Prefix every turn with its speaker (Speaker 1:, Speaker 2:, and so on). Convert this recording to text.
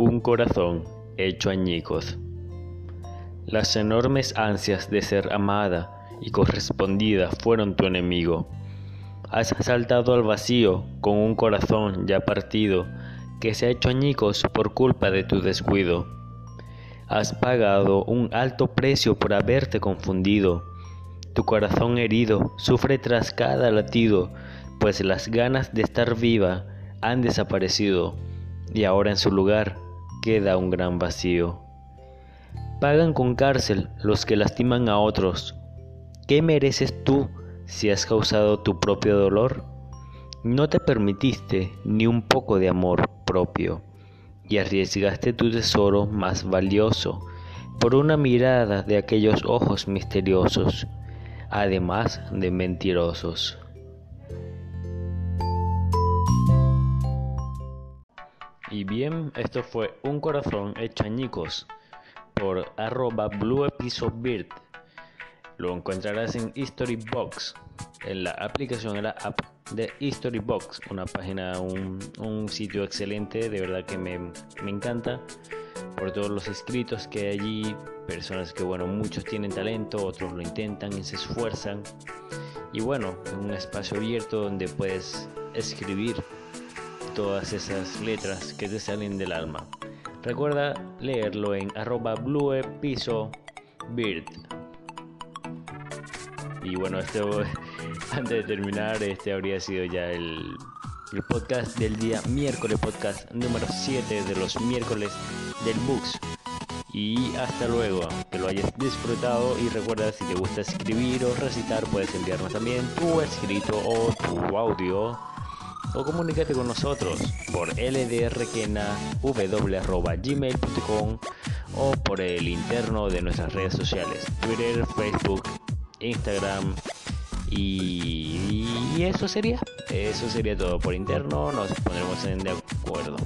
Speaker 1: Un corazón hecho añicos. Las enormes ansias de ser amada y correspondida fueron tu enemigo. Has saltado al vacío con un corazón ya partido que se ha hecho añicos por culpa de tu descuido. Has pagado un alto precio por haberte confundido. Tu corazón herido sufre tras cada latido, pues las ganas de estar viva han desaparecido y ahora en su lugar queda un gran vacío. Pagan con cárcel los que lastiman a otros. ¿Qué mereces tú si has causado tu propio dolor? No te permitiste ni un poco de amor propio y arriesgaste tu tesoro más valioso por una mirada de aquellos ojos misteriosos, además de mentirosos. Y bien, esto fue Un Corazón Hecho Añicos por arroba Blue Episode Lo encontrarás en Historybox, en la aplicación, en la app de Historybox, una página, un, sitio excelente, de verdad que me, me encanta. Por todos los escritos que hay allí, personas que bueno, muchos tienen talento, otros lo intentan y se esfuerzan. Y bueno, un espacio abierto donde puedes escribir todas esas letras que te salen del alma. Recuerda leerlo en arroba bluepisobird. Y bueno, esto antes de terminar, este habría sido ya el, el podcast del día miércoles, podcast número 7 de los miércoles del Books. Y hasta luego, que lo hayas disfrutado y recuerda si te gusta escribir o recitar puedes enviarnos también tu escrito o tu audio o comunícate con nosotros por ldrquena.w.gmail.com o por el interno de nuestras redes sociales, Twitter, Facebook, Instagram y, y eso sería, eso sería todo por interno, nos pondremos en de acuerdo.